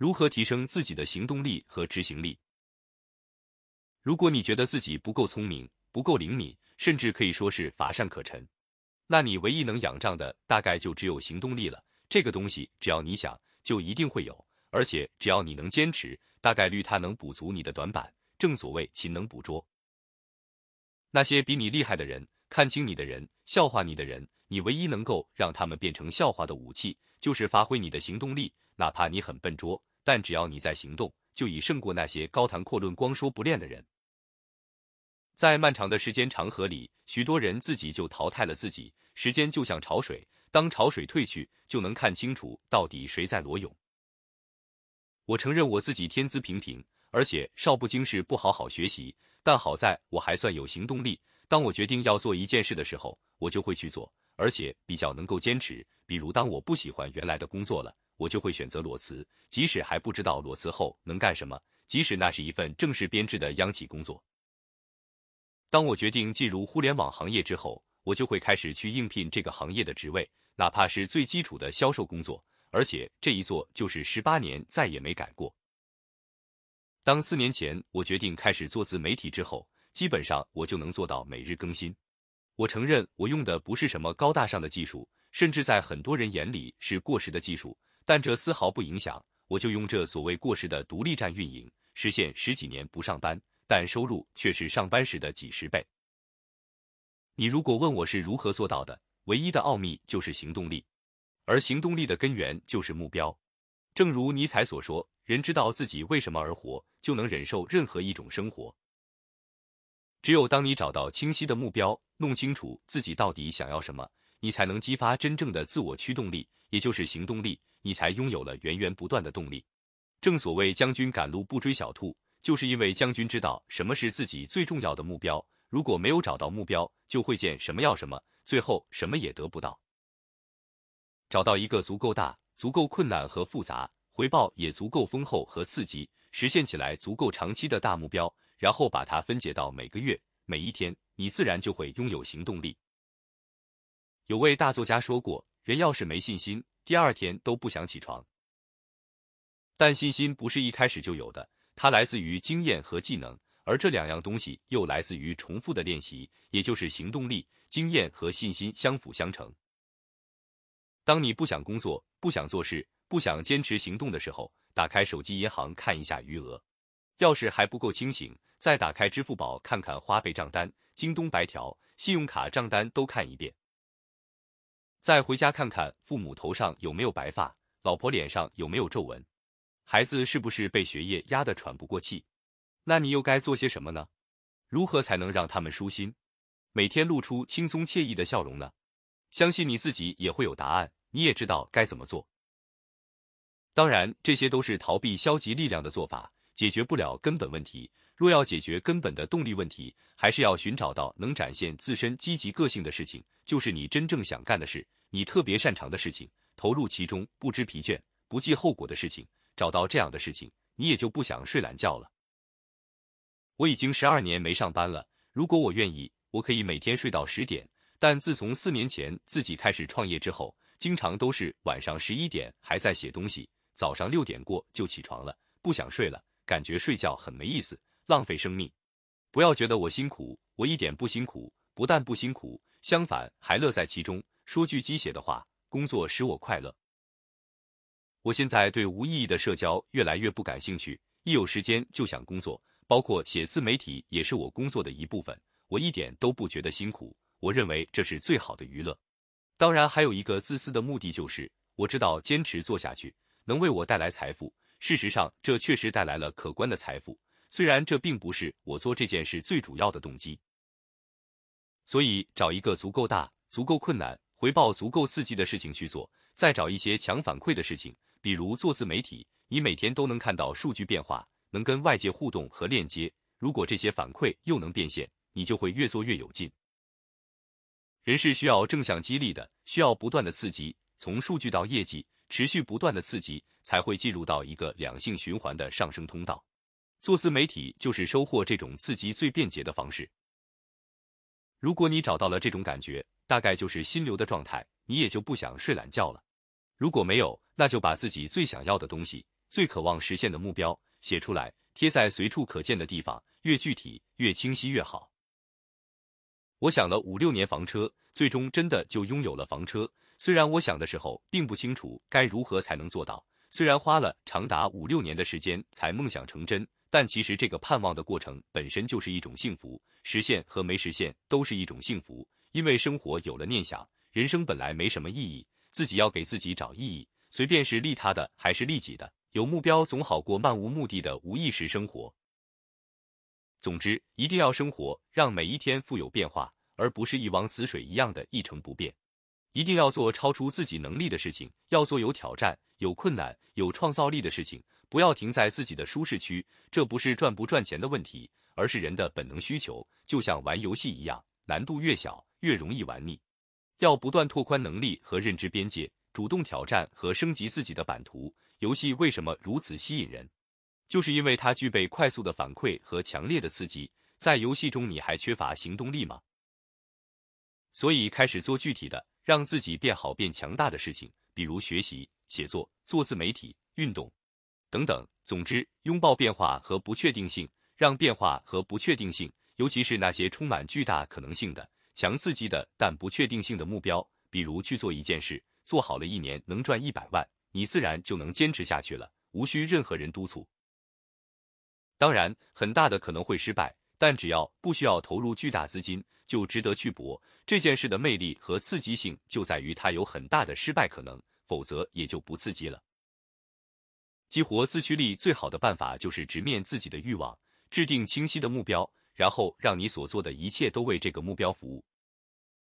如何提升自己的行动力和执行力？如果你觉得自己不够聪明、不够灵敏，甚至可以说是乏善可陈，那你唯一能仰仗的大概就只有行动力了。这个东西只要你想，就一定会有，而且只要你能坚持，大概率它能补足你的短板。正所谓勤能补拙。那些比你厉害的人、看清你的人、笑话你的人，你唯一能够让他们变成笑话的武器，就是发挥你的行动力。哪怕你很笨拙，但只要你在行动，就已胜过那些高谈阔论、光说不练的人。在漫长的时间长河里，许多人自己就淘汰了自己。时间就像潮水，当潮水退去，就能看清楚到底谁在裸泳。我承认我自己天资平平，而且少不经事，不好好学习。但好在我还算有行动力。当我决定要做一件事的时候，我就会去做，而且比较能够坚持。比如，当我不喜欢原来的工作了，我就会选择裸辞，即使还不知道裸辞后能干什么，即使那是一份正式编制的央企工作。当我决定进入互联网行业之后，我就会开始去应聘这个行业的职位，哪怕是最基础的销售工作，而且这一做就是十八年，再也没改过。当四年前我决定开始做自媒体之后，基本上我就能做到每日更新。我承认我用的不是什么高大上的技术，甚至在很多人眼里是过时的技术，但这丝毫不影响，我就用这所谓过时的独立站运营，实现十几年不上班。但收入却是上班时的几十倍。你如果问我是如何做到的，唯一的奥秘就是行动力，而行动力的根源就是目标。正如尼采所说：“人知道自己为什么而活，就能忍受任何一种生活。”只有当你找到清晰的目标，弄清楚自己到底想要什么，你才能激发真正的自我驱动力，也就是行动力，你才拥有了源源不断的动力。正所谓将军赶路不追小兔。就是因为将军知道什么是自己最重要的目标，如果没有找到目标，就会见什么要什么，最后什么也得不到。找到一个足够大、足够困难和复杂，回报也足够丰厚和刺激，实现起来足够长期的大目标，然后把它分解到每个月、每一天，你自然就会拥有行动力。有位大作家说过：“人要是没信心，第二天都不想起床。”但信心不是一开始就有的。它来自于经验和技能，而这两样东西又来自于重复的练习，也就是行动力。经验和信心相辅相成。当你不想工作、不想做事、不想坚持行动的时候，打开手机银行看一下余额；要是还不够清醒，再打开支付宝看看花呗账单、京东白条、信用卡账单都看一遍。再回家看看父母头上有没有白发，老婆脸上有没有皱纹。孩子是不是被学业压得喘不过气？那你又该做些什么呢？如何才能让他们舒心，每天露出轻松惬意的笑容呢？相信你自己也会有答案，你也知道该怎么做。当然，这些都是逃避消极力量的做法，解决不了根本问题。若要解决根本的动力问题，还是要寻找到能展现自身积极个性的事情，就是你真正想干的事，你特别擅长的事情，投入其中不知疲倦、不计后果的事情。找到这样的事情，你也就不想睡懒觉了。我已经十二年没上班了，如果我愿意，我可以每天睡到十点。但自从四年前自己开始创业之后，经常都是晚上十一点还在写东西，早上六点过就起床了，不想睡了，感觉睡觉很没意思，浪费生命。不要觉得我辛苦，我一点不辛苦，不但不辛苦，相反还乐在其中。说句鸡血的话，工作使我快乐。我现在对无意义的社交越来越不感兴趣，一有时间就想工作，包括写自媒体也是我工作的一部分，我一点都不觉得辛苦，我认为这是最好的娱乐。当然，还有一个自私的目的，就是我知道坚持做下去能为我带来财富，事实上，这确实带来了可观的财富，虽然这并不是我做这件事最主要的动机。所以，找一个足够大、足够困难、回报足够刺激的事情去做，再找一些强反馈的事情。比如做自媒体，你每天都能看到数据变化，能跟外界互动和链接。如果这些反馈又能变现，你就会越做越有劲。人是需要正向激励的，需要不断的刺激，从数据到业绩，持续不断的刺激，才会进入到一个良性循环的上升通道。做自媒体就是收获这种刺激最便捷的方式。如果你找到了这种感觉，大概就是心流的状态，你也就不想睡懒觉了。如果没有，那就把自己最想要的东西最渴望实现的目标写出来，贴在随处可见的地方，越具体越清晰越好。我想了五六年房车，最终真的就拥有了房车。虽然我想的时候并不清楚该如何才能做到，虽然花了长达五六年的时间才梦想成真，但其实这个盼望的过程本身就是一种幸福，实现和没实现都是一种幸福。因为生活有了念想，人生本来没什么意义，自己要给自己找意义，随便是利他的还是利己的。有目标总好过漫无目的的无意识生活。总之，一定要生活，让每一天富有变化，而不是一汪死水一样的一成不变。一定要做超出自己能力的事情，要做有挑战、有困难、有创造力的事情，不要停在自己的舒适区。这不是赚不赚钱的问题，而是人的本能需求，就像玩游戏一样，难度越小，越容易玩腻。要不断拓宽能力和认知边界，主动挑战和升级自己的版图。游戏为什么如此吸引人？就是因为它具备快速的反馈和强烈的刺激。在游戏中，你还缺乏行动力吗？所以开始做具体的，让自己变好、变强大的事情，比如学习、写作、做自媒体、运动等等。总之，拥抱变化和不确定性，让变化和不确定性，尤其是那些充满巨大可能性的、强刺激的但不确定性的目标，比如去做一件事，做好了一年能赚一百万。你自然就能坚持下去了，无需任何人督促。当然，很大的可能会失败，但只要不需要投入巨大资金，就值得去搏。这件事的魅力和刺激性就在于它有很大的失败可能，否则也就不刺激了。激活自驱力最好的办法就是直面自己的欲望，制定清晰的目标，然后让你所做的一切都为这个目标服务。